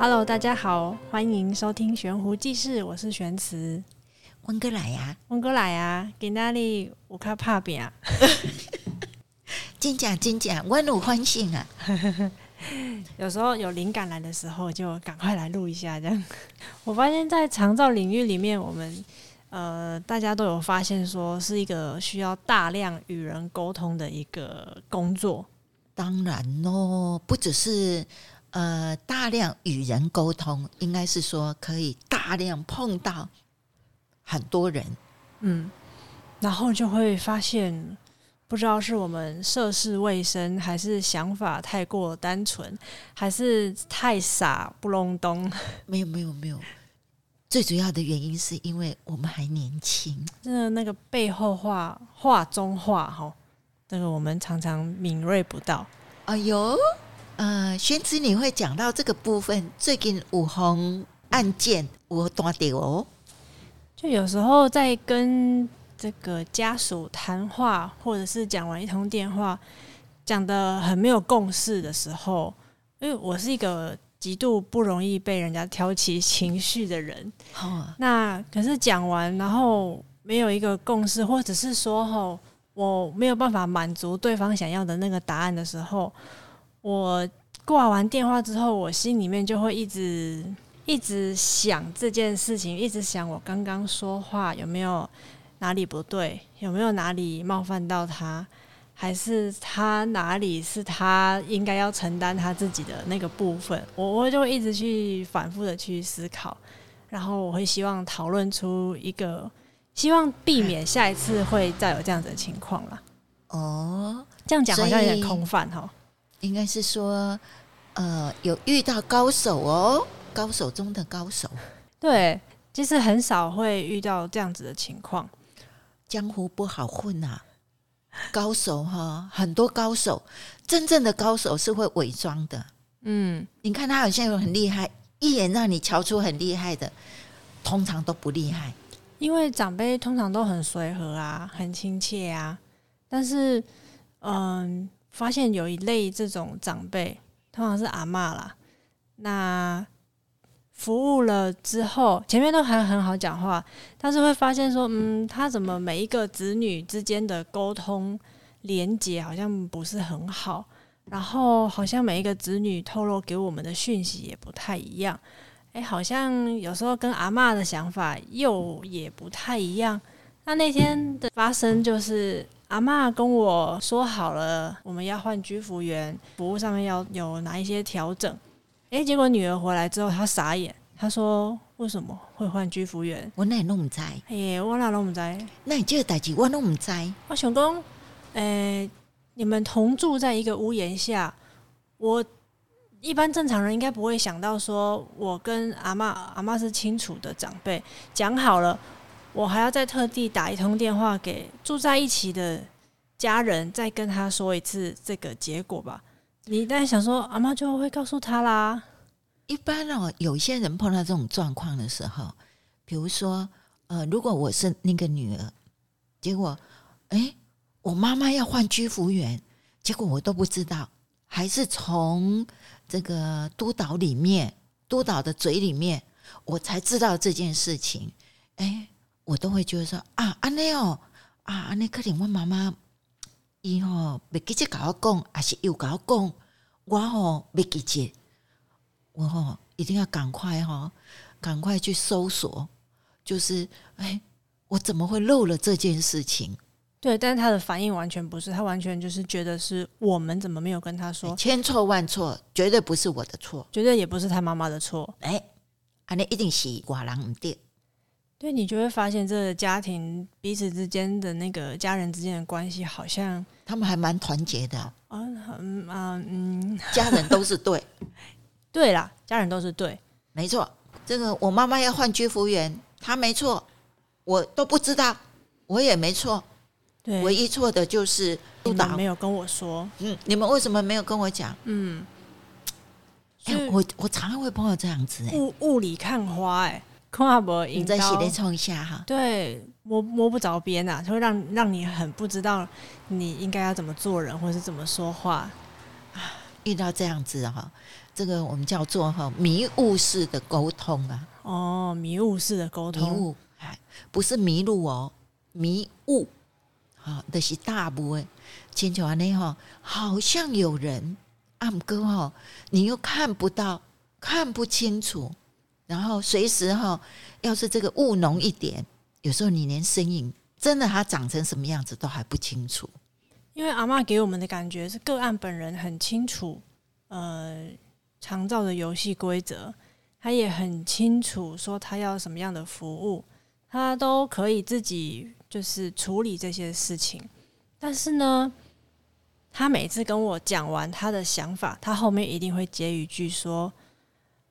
Hello，大家好，欢迎收听悬壶济世，我是玄慈。温哥来呀，温哥来呀，给哪里？我卡怕饼啊！真假真假，我有欢喜啊！有时候有灵感来的时候，就赶快来录一下。这样，我发现，在长照领域里面，我们呃，大家都有发现，说是一个需要大量与人沟通的一个工作。当然喽，不只是。呃，大量与人沟通，应该是说可以大量碰到很多人，嗯，然后就会发现，不知道是我们涉世未深，还是想法太过单纯，还是太傻不隆咚。没有，没有，没有。最主要的原因是因为我们还年轻，真的那个背后话话中话哈，那个我们常常敏锐不到。哎呦。呃，玄子，你会讲到这个部分，最近五红案件我断掉哦。就有时候在跟这个家属谈话，或者是讲完一通电话，讲得很没有共识的时候，因为我是一个极度不容易被人家挑起情绪的人。哦，那可是讲完，然后没有一个共识，或者是说，吼，我没有办法满足对方想要的那个答案的时候。我挂完电话之后，我心里面就会一直一直想这件事情，一直想我刚刚说话有没有哪里不对，有没有哪里冒犯到他，还是他哪里是他应该要承担他自己的那个部分，我我就会一直去反复的去思考，然后我会希望讨论出一个，希望避免下一次会再有这样子的情况了。哦，这样讲好像有点空泛哈。应该是说，呃，有遇到高手哦，高手中的高手。对，其实很少会遇到这样子的情况。江湖不好混啊，高手哈，很多高手，真正的高手是会伪装的。嗯，你看他好像有很厉害，一眼让你瞧出很厉害的，通常都不厉害。因为长辈通常都很随和啊，很亲切啊，但是，嗯。发现有一类这种长辈，通常是阿嬷啦。那服务了之后，前面都还很好讲话，但是会发现说，嗯，他怎么每一个子女之间的沟通连接好像不是很好，然后好像每一个子女透露给我们的讯息也不太一样。哎，好像有时候跟阿嬷的想法又也不太一样。那那天的发生就是。阿妈跟我说好了，我们要换居服员，服务上面要有哪一些调整。哎，结果女儿回来之后，她傻眼，她说：“为什么会换居服员？”我哪也弄不知，哎，我哪弄不知？那你这个代志我弄不知。我想讲，哎，你们同住在一个屋檐下，我一般正常人应该不会想到说，我跟阿妈，阿妈是清楚的长辈，讲好了。我还要再特地打一通电话给住在一起的家人，再跟他说一次这个结果吧。你当然想说，阿妈就会告诉他啦。一般哦，有些人碰到这种状况的时候，比如说，呃，如果我是那个女儿，结果，哎，我妈妈要换居服员，结果我都不知道，还是从这个督导里面，督导的嘴里面，我才知道这件事情。哎。我都会觉得说啊，安尼哦，啊，安尼可能我妈妈伊吼没直接跟我讲，还是又跟我讲，我吼没直接，我吼一定要赶快哈，赶快去搜索，就是哎，我怎么会漏了这件事情？对，但是他的反应完全不是，他完全就是觉得是我们怎么没有跟他说，千错万错，绝对不是我的错，绝对也不是他妈妈的错，哎，安尼一定是外人唔对。对，你就会发现这个家庭彼此之间的那个家人之间的关系，好像他们还蛮团结的。啊，嗯啊，嗯，家人都是对，对啦，家人都是对，没错。这个我妈妈要换居服员，她没错，我都不知道，我也没错。对，唯一错的就是督导没有跟我说。嗯，你们为什么没有跟我讲？嗯，哎，我我常常会碰到这样子，哎，雾雾里看花，哎。空阿伯，你再洗脸冲一下哈。对，摸摸不着边呐，就会让让你很不知道你应该要怎么做人，或是怎么说话。遇到这样子哈，这个我们叫做哈迷雾式的沟通啊。哦，迷雾式的沟通，迷雾，哎，不是迷路哦，迷雾，好，那是大部分。千秋安内哈，好像有人按哥哈，你又看不到，看不清楚，然后随时哈，要是这个务农一点，有时候你连身影真的他长成什么样子都还不清楚。因为阿妈给我们的感觉是个案本人很清楚，呃，长照的游戏规则。他也很清楚说他要什么样的服务，他都可以自己就是处理这些事情。但是呢，他每次跟我讲完他的想法，他后面一定会接一句说：“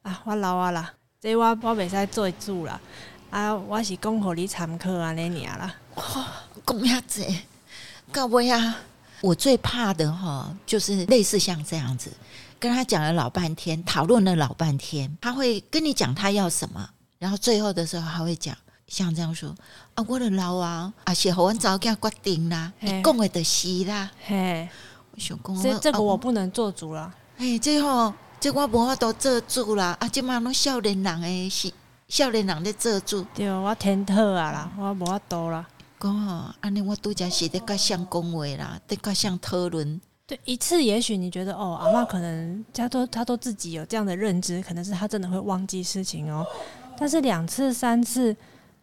啊，我老啊啦，这我我袂使做主啦，啊，我是讲互你参考啊，那年啦。”哇，讲遐子，到尾啊，我最怕的哈，就是类似像这样子。跟他讲了老半天，讨论了老半天，他会跟你讲他要什么，然后最后的时候他会讲像这样说啊，我的老啊，啊，是和我早给他决定啦，你讲的就是啦，嘿，我想讲，这这个我不能做主了，哎，最后这我无法都做主啦，啊，这嘛拢少年人诶，是少年人咧做主，对，我天特啊啦，我无法度啦，讲哦，安尼我拄则是在甲相讲话啦，在甲相讨论。对，一次也许你觉得哦，阿妈可能他都他都自己有这样的认知，可能是他真的会忘记事情哦。但是两次三次，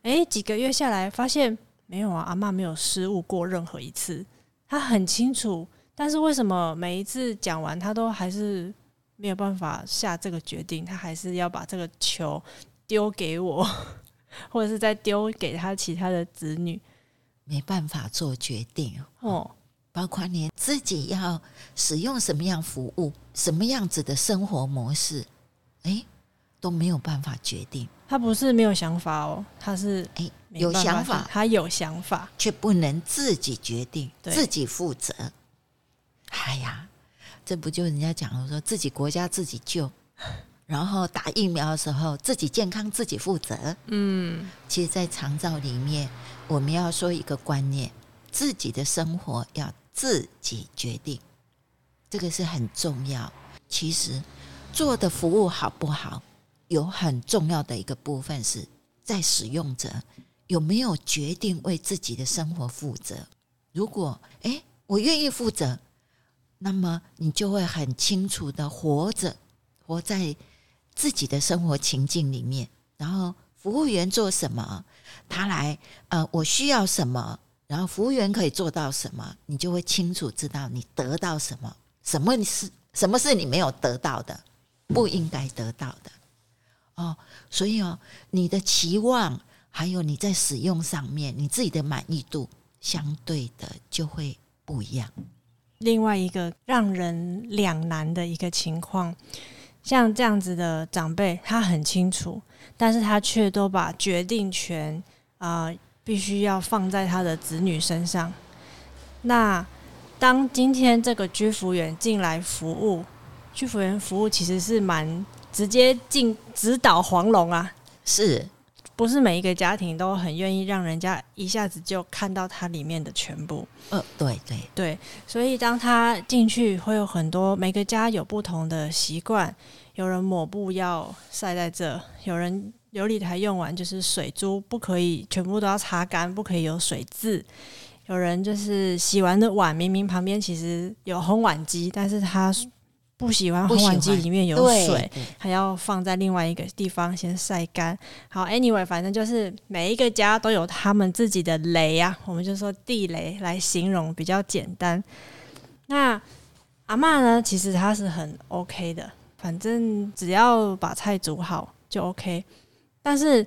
诶，几个月下来发现没有啊，阿妈没有失误过任何一次，他很清楚。但是为什么每一次讲完，他都还是没有办法下这个决定？他还是要把这个球丢给我，或者是再丢给他其他的子女，没办法做决定哦。包括你自己要使用什么样服务、什么样子的生活模式，诶，都没有办法决定。他不是没有想法哦，他是诶有想法，他有想法，却不能自己决定，对自己负责。哎呀，这不就人家讲的说自己国家自己救，然后打疫苗的时候自己健康自己负责。嗯，其实，在长照里面，我们要说一个观念：自己的生活要。自己决定，这个是很重要。其实做的服务好不好，有很重要的一个部分是在使用者有没有决定为自己的生活负责。如果诶，我愿意负责，那么你就会很清楚的活着，活在自己的生活情境里面。然后服务员做什么，他来，呃，我需要什么。然后服务员可以做到什么，你就会清楚知道你得到什么，什么是什么是你没有得到的，不应该得到的哦。所以哦，你的期望还有你在使用上面，你自己的满意度相对的就会不一样。另外一个让人两难的一个情况，像这样子的长辈，他很清楚，但是他却都把决定权啊。必须要放在他的子女身上。那当今天这个居服员进来服务，居服员服务其实是蛮直接进直捣黄龙啊，是不是每一个家庭都很愿意让人家一下子就看到它里面的全部？呃，对对对，所以当他进去，会有很多每个家有不同的习惯，有人抹布要晒在这，有人。有理台用完就是水珠，不可以全部都要擦干，不可以有水渍。有人就是洗完的碗，明明旁边其实有烘碗机，但是他不喜欢烘碗机里面有水，还要放在另外一个地方先晒干。好，anyway，反正就是每一个家都有他们自己的雷啊，我们就说地雷来形容比较简单。那阿嬷呢，其实她是很 OK 的，反正只要把菜煮好就 OK。但是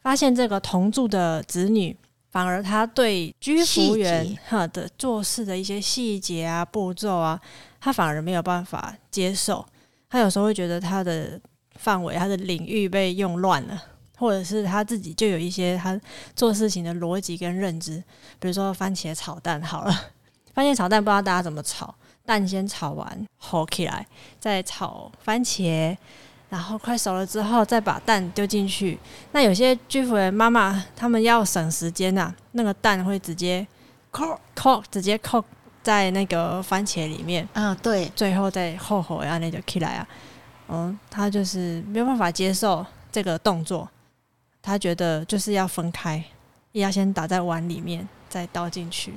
发现这个同住的子女，反而他对居服员哈的做事的一些细节啊、步骤啊，他反而没有办法接受。他有时候会觉得他的范围、他的领域被用乱了，或者是他自己就有一些他做事情的逻辑跟认知。比如说番茄炒蛋好了，番茄炒蛋不知道大家怎么炒，蛋先炒完，好起来，再炒番茄。然后快熟了之后，再把蛋丢进去。那有些居服员妈妈他们要省时间呐、啊，那个蛋会直接扣扣，直接扣在那个番茄里面，嗯，对，最后再后悔啊，那就起来啊，嗯，他就是没有办法接受这个动作，他觉得就是要分开，要先打在碗里面，再倒进去。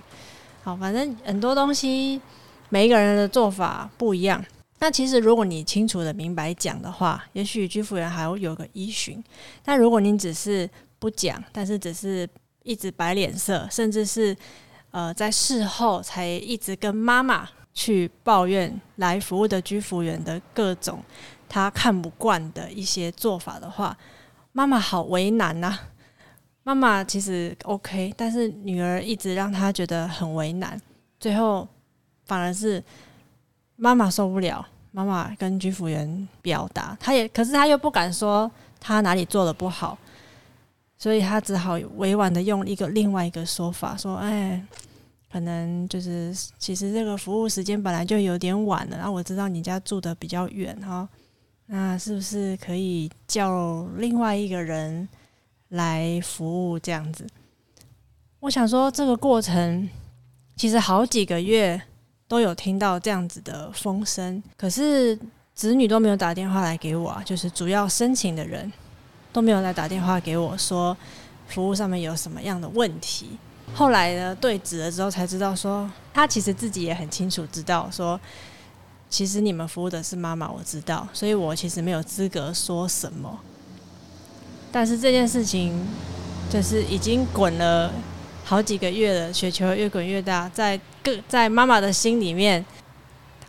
好，反正很多东西，每一个人的做法不一样。那其实如果你清楚的明白讲的话，也许居服员还会有个依循。但如果你只是不讲，但是只是一直摆脸色，甚至是呃在事后才一直跟妈妈去抱怨来服务的居服员的各种他看不惯的一些做法的话，妈妈好为难呐、啊。妈妈其实 OK，但是女儿一直让她觉得很为难，最后反而是妈妈受不了。妈妈跟居服员表达，她也可是她又不敢说她哪里做的不好，所以她只好委婉的用一个另外一个说法说：“哎，可能就是其实这个服务时间本来就有点晚了，然后我知道你家住的比较远哈，那是不是可以叫另外一个人？”来服务这样子，我想说这个过程其实好几个月都有听到这样子的风声，可是子女都没有打电话来给我啊，就是主要申请的人都没有来打电话给我说服务上面有什么样的问题。后来呢，对质了之后才知道说，他其实自己也很清楚知道说，其实你们服务的是妈妈，我知道，所以我其实没有资格说什么。但是这件事情就是已经滚了好几个月了，雪球越滚越大，在各在妈妈的心里面，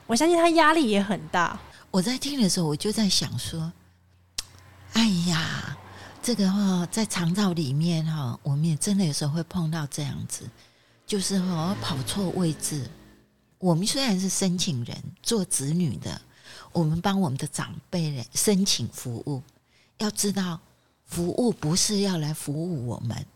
我相信她压力也很大。我在听的时候，我就在想说，哎呀，这个哈，在肠道里面哈，我们也真的有时候会碰到这样子，就是哈跑错位置。我们虽然是申请人，做子女的，我们帮我们的长辈申请服务，要知道。服务不是要来服务我们，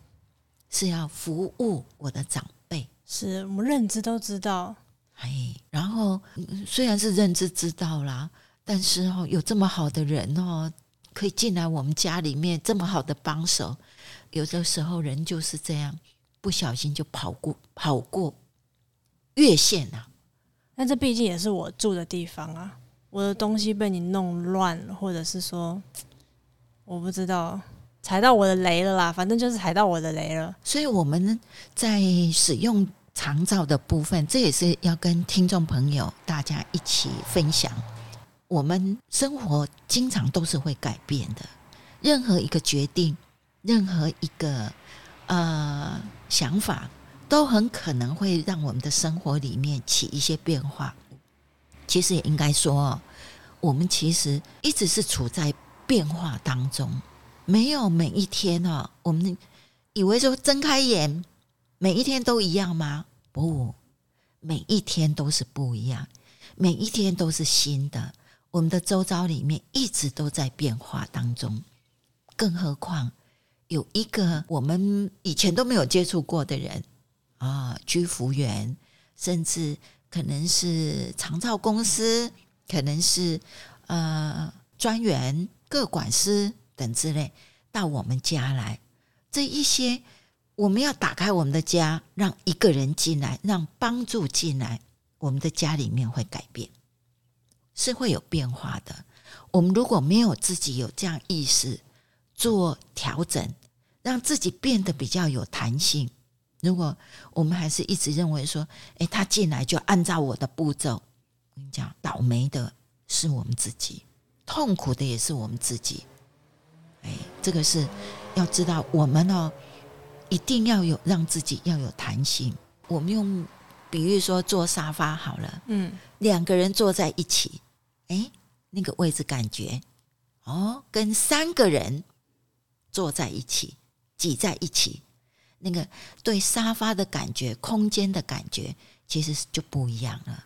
是要服务我的长辈。是我们认知都知道，哎，然后虽然是认知知道啦，但是哦，有这么好的人哦，可以进来我们家里面，这么好的帮手，有的时候人就是这样，不小心就跑过跑过越线了。但这毕竟也是我住的地方啊，我的东西被你弄乱了，或者是说。我不知道踩到我的雷了啦，反正就是踩到我的雷了。所以我们在使用长照的部分，这也是要跟听众朋友大家一起分享。我们生活经常都是会改变的，任何一个决定，任何一个呃想法，都很可能会让我们的生活里面起一些变化。其实也应该说，我们其实一直是处在。变化当中，没有每一天啊，我们以为说睁开眼，每一天都一样吗？不，每一天都是不一样，每一天都是新的。我们的周遭里面一直都在变化当中，更何况有一个我们以前都没有接触过的人啊，居服员，甚至可能是长照公司，可能是呃专员。各管师等之类到我们家来，这一些我们要打开我们的家，让一个人进来，让帮助进来，我们的家里面会改变，是会有变化的。我们如果没有自己有这样意识做调整，让自己变得比较有弹性。如果我们还是一直认为说，诶，他进来就按照我的步骤，我跟你讲，倒霉的是我们自己。痛苦的也是我们自己，哎，这个是要知道，我们哦，一定要有让自己要有弹性。我们用比喻说坐沙发好了，嗯，两个人坐在一起，哎，那个位置感觉哦，跟三个人坐在一起挤在一起，那个对沙发的感觉、空间的感觉，其实就不一样了。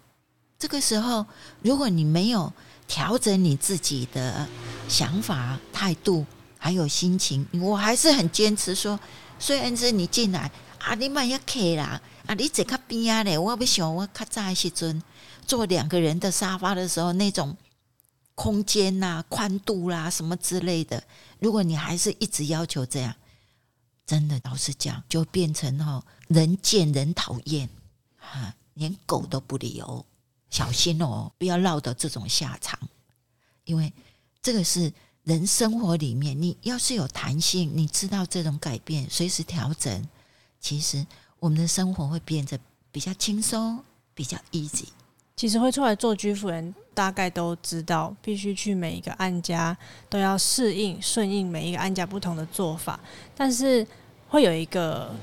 这个时候，如果你没有调整你自己的想法、态度，还有心情，我还是很坚持说，虽然是你进来啊，你买一客啦，啊，你坐较边啊嘞，我不喜欢我较早的时阵坐两个人的沙发的时候，那种空间呐、宽度啦、什么之类的，如果你还是一直要求这样，真的老实讲，就变成哦，人见人讨厌，哈，连狗都不理哦，小心哦，不要落得这种下场。因为这个是人生活里面，你要是有弹性，你知道这种改变，随时调整，其实我们的生活会变得比较轻松，比较 easy。其实会出来做居服人，大概都知道，必须去每一个案家都要适应、顺应每一个案家不同的做法，但是会有一个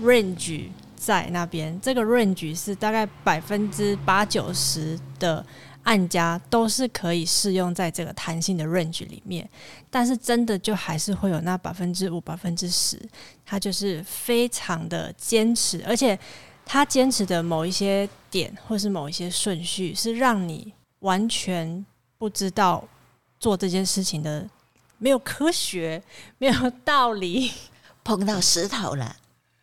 range 在那边，这个 range 是大概百分之八九十的案家都是可以适用在这个弹性的 range 里面，但是真的就还是会有那百分之五、百分之十，他就是非常的坚持，而且。他坚持的某一些点，或是某一些顺序，是让你完全不知道做这件事情的，没有科学，没有道理。碰到石头了，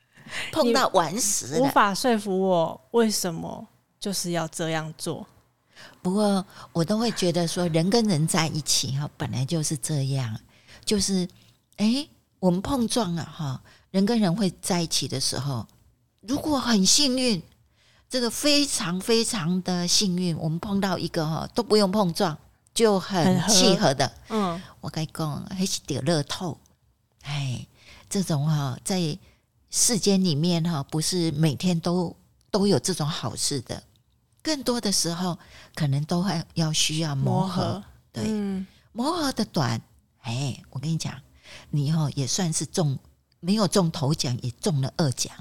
碰到顽石了，无法说服我为什么就是要这样做。不过我都会觉得说，人跟人在一起哈，本来就是这样，就是哎，我们碰撞了哈，人跟人会在一起的时候。如果很幸运，这个非常非常的幸运，我们碰到一个哈都不用碰撞就很契合的，合嗯，我跟你讲还是得乐透，哎，这种哈在世间里面哈不是每天都都有这种好事的，更多的时候可能都还要需要磨合，磨合对，嗯、磨合的短，哎，我跟你讲，你哦也算是中没有中头奖，也中了二奖。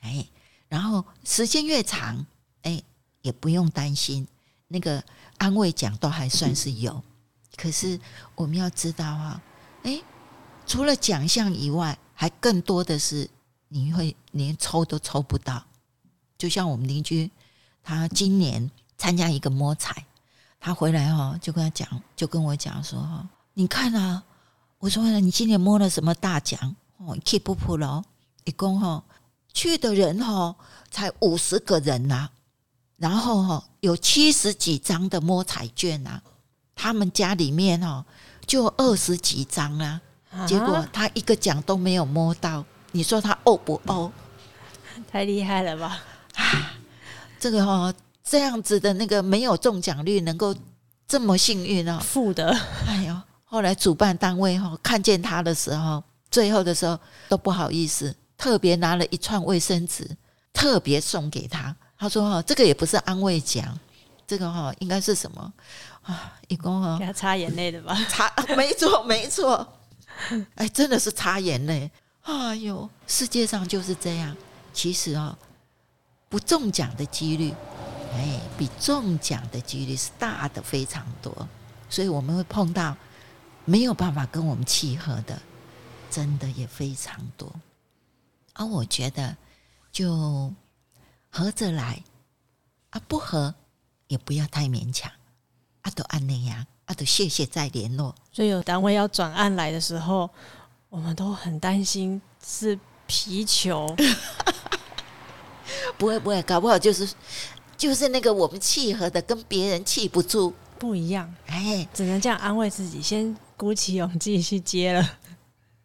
哎，然后时间越长，哎，也不用担心那个安慰奖都还算是有。可是我们要知道啊，哎，除了奖项以外，还更多的是你会连抽都抽不到。就像我们邻居，他今年参加一个摸彩，他回来哈就跟他讲，就跟我讲说哈，你看啊，我说你今年摸了什么大奖？哦，keep 不普了，一共哈。去的人哈才五十个人呐、啊，然后哈有七十几张的摸彩券呐、啊，他们家里面哈就二十几张啊，结果他一个奖都没有摸到，你说他呕不呕？太厉害了吧！这个哈这样子的那个没有中奖率能够这么幸运啊，负的。哎呦，后来主办单位哈看见他的时候，最后的时候都不好意思。特别拿了一串卫生纸，特别送给他。他说：“哈，这个也不是安慰奖，这个哈应该是什么啊？一共哈给他擦眼泪的吧？擦，没错，没错。哎，真的是擦眼泪。哎呦，世界上就是这样。其实啊，不中奖的几率，哎，比中奖的几率是大的非常多。所以我们会碰到没有办法跟我们契合的，真的也非常多。”而、啊、我觉得，就合着来啊，不合也不要太勉强啊，都按那样啊，都谢谢再联络。所以有单位要转案来的时候，我们都很担心是皮球。不会不会，搞不好就是就是那个我们契合的，跟别人契不住，不一样。哎，只能这样安慰自己，先鼓起勇气去接了，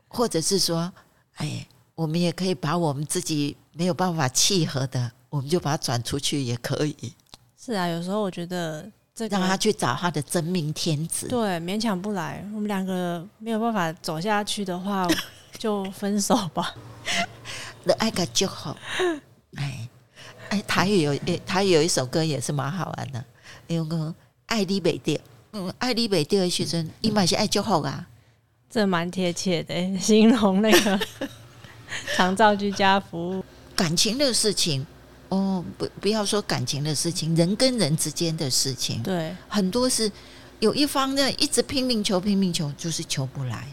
或者是说，哎。我们也可以把我们自己没有办法契合的，我们就把它转出去也可以。是啊，有时候我觉得这个让他去找他的真命天子。对，勉强不来，我们两个没有办法走下去的话，就分手吧。那爱个就好。哎哎，台语有诶，台语有一首歌也是蛮好玩的，有个爱你袂掉，嗯，爱你袂掉的学生，伊嘛是爱就好啊。这蛮贴切的，形容那个。长照居家服务，感情的事情哦，不不要说感情的事情，人跟人之间的事情，对，很多是有一方呢一直拼命求拼命求，就是求不来。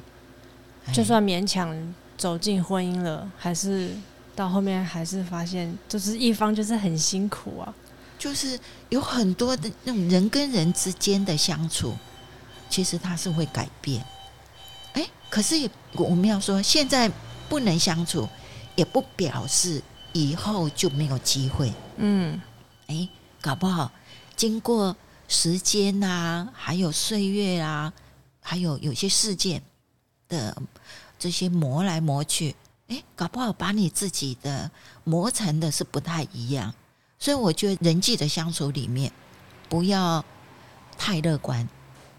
就算勉强走进婚姻了，还是到后面还是发现，就是一方就是很辛苦啊。就是有很多的那种人跟人之间的相处，其实它是会改变。哎，可是也我们要说现在。不能相处，也不表示以后就没有机会。嗯，哎，搞不好经过时间啊，还有岁月啊，还有有些事件的这些磨来磨去，哎，搞不好把你自己的磨成的是不太一样。所以我觉得人际的相处里面，不要太乐观，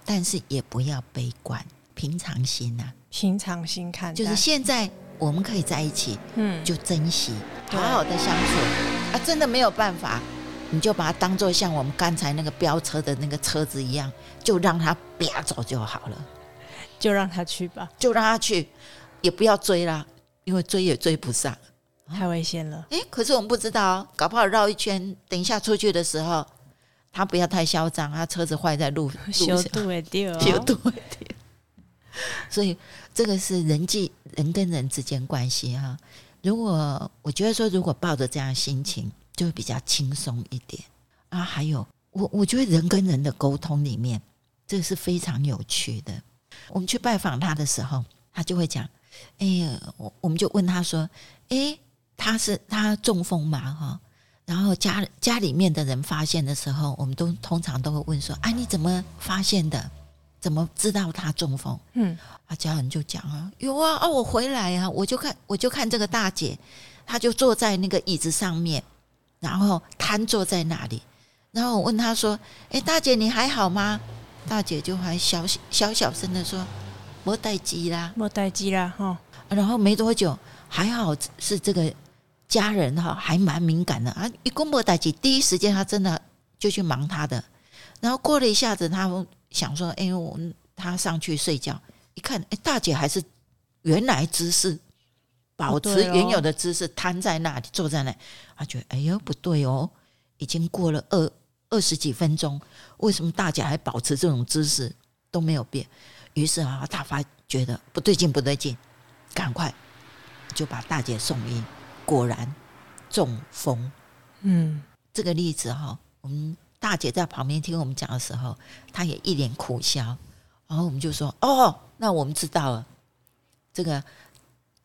但是也不要悲观，平常心呐、啊，平常心看，就是现在我们可以在一起，嗯，就珍惜，好好的相处。啊，真的没有办法。你就把它当做像我们刚才那个飙车的那个车子一样，就让它飙走就好了，就让它去吧，就让它去，也不要追啦，因为追也追不上，太危险了。诶，可是我们不知道，搞不好绕一圈，等一下出去的时候，他不要太嚣张，他车子坏在路，修度会掉，修度会掉。所以这个是人际人跟人之间关系哈。如果我觉得说，如果抱着这样心情。就会比较轻松一点啊！还有，我我觉得人跟人的沟通里面，这是非常有趣的。我们去拜访他的时候，他就会讲：“哎呀，我我们就问他说，哎，他是他中风嘛？哈，然后家家里面的人发现的时候，我们都通常都会问说：，哎，你怎么发现的？怎么知道他中风？嗯，啊，家人就讲啊，有啊，啊，我回来啊，我就看我就看这个大姐，她就坐在那个椅子上面。”然后瘫坐在那里，然后我问她说：“哎，大姐你还好吗？”大姐就还小小小声的说：“没待机啦，没待机啦。”哈，然后没多久，还好是这个家人哈，还蛮敏感的啊。一公没带机，第一时间他真的就去忙他的。然后过了一下子，他们想说：“哎，我他上去睡觉，一看，哎，大姐还是原来姿势。”保持原有的姿势，瘫在那里，坐在那里，他觉得哎呦不对哦，已经过了二二十几分钟，为什么大姐还保持这种姿势都没有变？于是啊，大发觉得不对劲，不对劲，赶快就把大姐送医，果然中风。嗯，这个例子哈，我们大姐在旁边听我们讲的时候，她也一脸苦笑，然后我们就说：哦，那我们知道了，这个。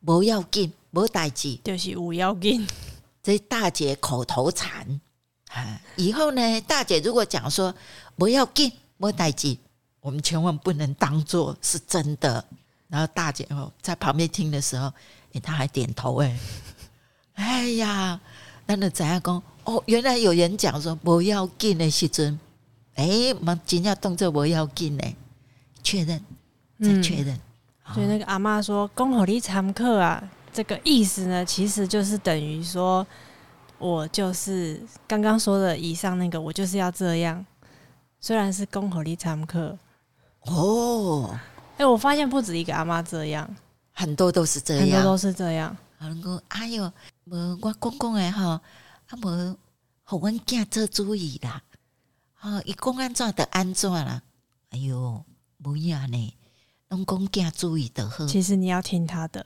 不要紧，没代志，就是不要紧。这大姐口头禅啊，以后呢，大姐如果讲说不要紧，没代志，我们千万不能当做是真的。然后大姐哦，在旁边听的时候，哎，她还点头哎。哎呀，那那怎样讲？哦，原来有人讲说不要紧的时阵，哎，我们今天动作不要紧呢，确认再确认。嗯所以那个阿妈说“恭候你常客啊”，这个意思呢，其实就是等于说，我就是刚刚说的以上那个，我就是要这样。虽然是“恭候你参课”，哦，哎、欸，我发现不止一个阿妈这样，很多都是这样，很多都是这样。有人讲：“哎呦，无我公公诶哈，啊无，互阮囝做主意啦，啊，伊讲安怎的安怎啦？哎呦，无影呢。”拢公家注意的呵，其实你要听他的。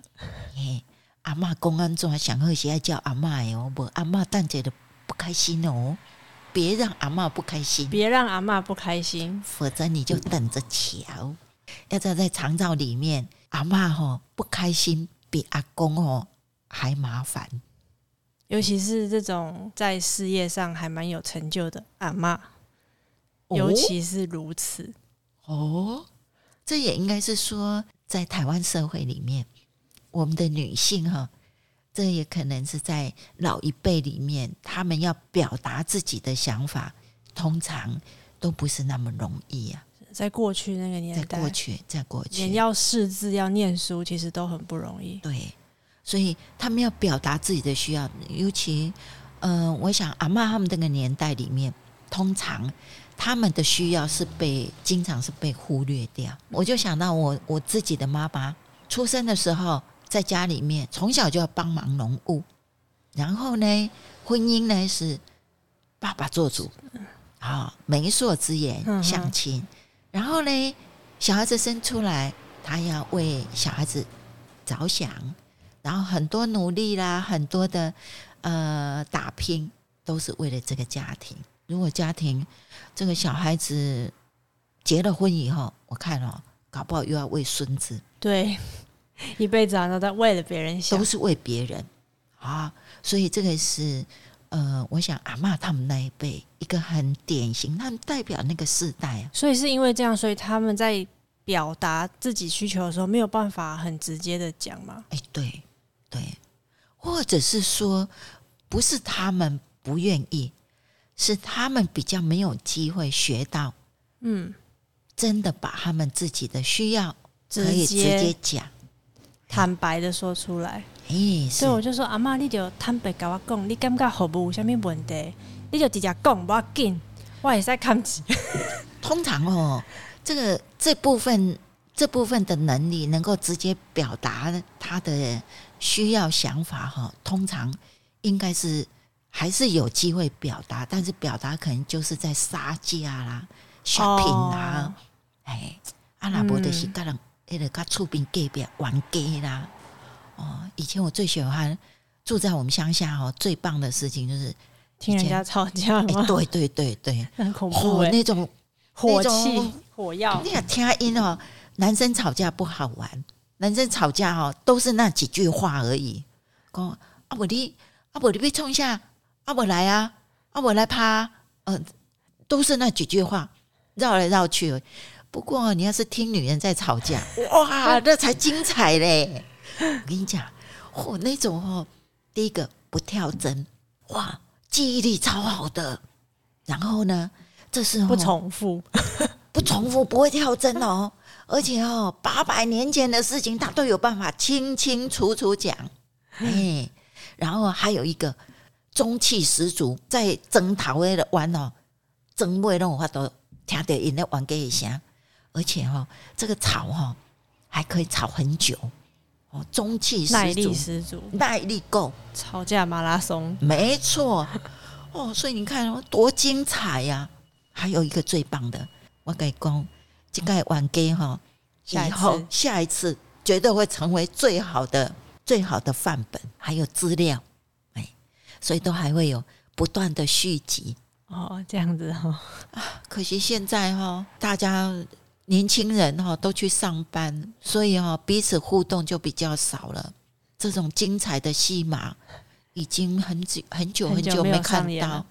欸、阿嬷公安怎想喝喜爱叫阿嬷哦，不阿嬷但觉得不开心哦，别让阿嬷不开心，别让阿嬷不开心，否则你就等着瞧。要在在长照里面，阿嬷吼不开心比阿公哦还麻烦，尤其是这种在事业上还蛮有成就的阿嬷，尤其是如此。哦。哦？这也应该是说，在台湾社会里面，我们的女性哈，这也可能是在老一辈里面，他们要表达自己的想法，通常都不是那么容易啊。在过去那个年代，在过去，在过去，连要识字、要念书，其实都很不容易。对，所以他们要表达自己的需要，尤其，嗯、呃，我想阿嬷他们那个年代里面，通常。他们的需要是被经常是被忽略掉，我就想到我我自己的妈妈出生的时候，在家里面从小就要帮忙农务，然后呢，婚姻呢是爸爸做主，啊，媒妁之言相亲，然后呢，小孩子生出来，他要为小孩子着想，然后很多努力啦，很多的呃打拼，都是为了这个家庭。如果家庭这个小孩子结了婚以后，我看哦，搞不好又要为孙子，对，一辈子啊都在为了别人想，都是为别人。啊，所以这个是呃，我想阿嬷他们那一辈一个很典型，他们代表那个世代啊，所以是因为这样，所以他们在表达自己需求的时候没有办法很直接的讲嘛？哎，对对，或者是说不是他们不愿意。是他们比较没有机会学到，嗯，真的把他们自己的需要可以直接讲，坦白的说出来。所以我就说阿妈，你就坦白跟我讲，你感觉服务有什么问题，你就直接讲，不要紧，我也在看起。通常哦，这个这部分这部分的能力，能够直接表达他的需要想法哈，通常应该是还是有机会表达，但是表达可能就是在杀价啦、shopping 啦，哎、哦，阿拉伯的是个人，那个他出兵隔壁玩 gay 啦。哦，以前我最喜欢住在我们乡下哦，最棒的事情就是听人家吵架对对对对，很恐怖、欸哦、那种火气火药。你听音哦，男生吵架不好玩，男生吵架哦都是那几句话而已。讲阿伯你阿伯你被冲一下，啊我来啊，啊我来趴，嗯、呃，都是那几句话绕来绕去。不过你要是听女人在吵架，哇，那才精彩嘞！我跟你讲，嚯、哦，那种哦，第一个不跳针，哇，记忆力超好的。然后呢，这是、哦、不重复，不重复，不会跳针哦。而且哦，八百年前的事情，他都有办法清清楚楚讲。哎，然后还有一个中气十足，在争头的弯哦，争尾那种话都听得人家玩给一下。而且哦，这个吵哦，还可以炒很久。哦，中气十足，耐力十足，耐力够，吵架马拉松，没错。哦，所以你看哦，多精彩呀、啊！还有一个最棒的，我跟你讲，这个玩 gay 哈，以后下一次绝对会成为最好的、最好的范本，还有资料，哎，所以都还会有不断的续集。哦，这样子哈、哦，啊，可惜现在哈，大家。年轻人哈都去上班，所以哈彼此互动就比较少了。这种精彩的戏码已经很久很久很久没看到，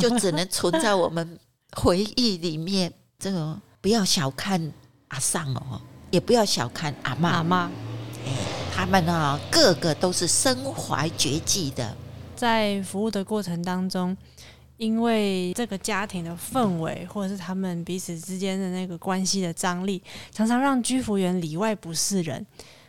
就只能存在我们回忆里面。这个不要小看阿尚哦，也不要小看阿妈阿妈，哎，他们啊个个都是身怀绝技的，在服务的过程当中。因为这个家庭的氛围，或者是他们彼此之间的那个关系的张力，常常让居服员里外不是人，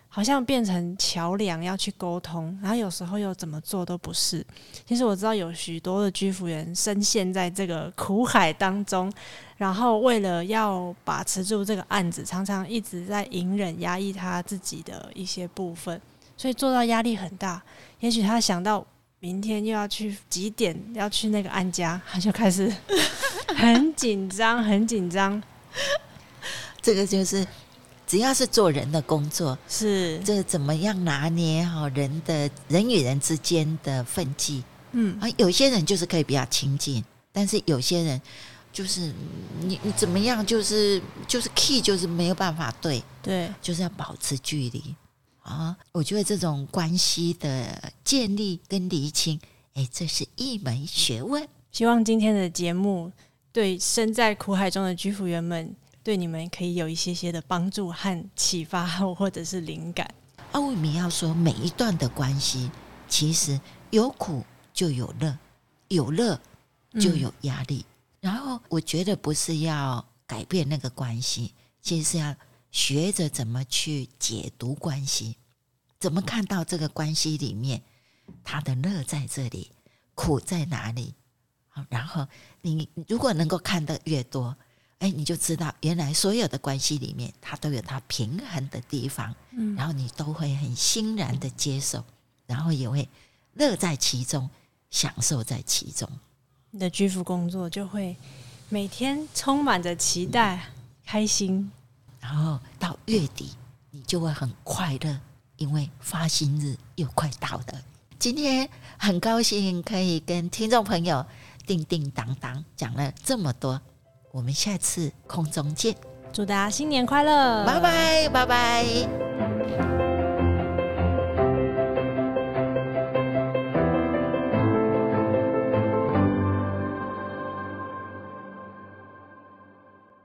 好像变成桥梁要去沟通，然后有时候又怎么做都不是。其实我知道有许多的居服员深陷在这个苦海当中，然后为了要把持住这个案子，常常一直在隐忍压抑他自己的一些部分，所以做到压力很大。也许他想到。明天又要去几点？要去那个安家，他就开始 很紧张，很紧张。这个就是，只要是做人的工作，是这怎么样拿捏好人的人与人之间的分际？嗯啊，有些人就是可以比较亲近，但是有些人就是你你怎么样，就是就是 key 就是没有办法对对，就是要保持距离。啊，我觉得这种关系的建立跟厘清，哎，这是一门学问。希望今天的节目对身在苦海中的居服员们，对你们可以有一些些的帮助和启发，或者是灵感。啊，为什么要说每一段的关系，其实有苦就有乐，有乐就有压力。嗯。然后我觉得不是要改变那个关系，其实是要。学着怎么去解读关系，怎么看到这个关系里面，他的乐在这里，苦在哪里？好，然后你如果能够看得越多，哎，你就知道原来所有的关系里面，它都有它平衡的地方，嗯，然后你都会很欣然的接受，然后也会乐在其中，享受在其中。你的居服工作就会每天充满着期待，开心。然后到月底，你就会很快乐，因为发薪日又快到了。今天很高兴可以跟听众朋友叮叮当当讲了这么多，我们下次空中见，祝大家新年快乐，拜拜，拜拜。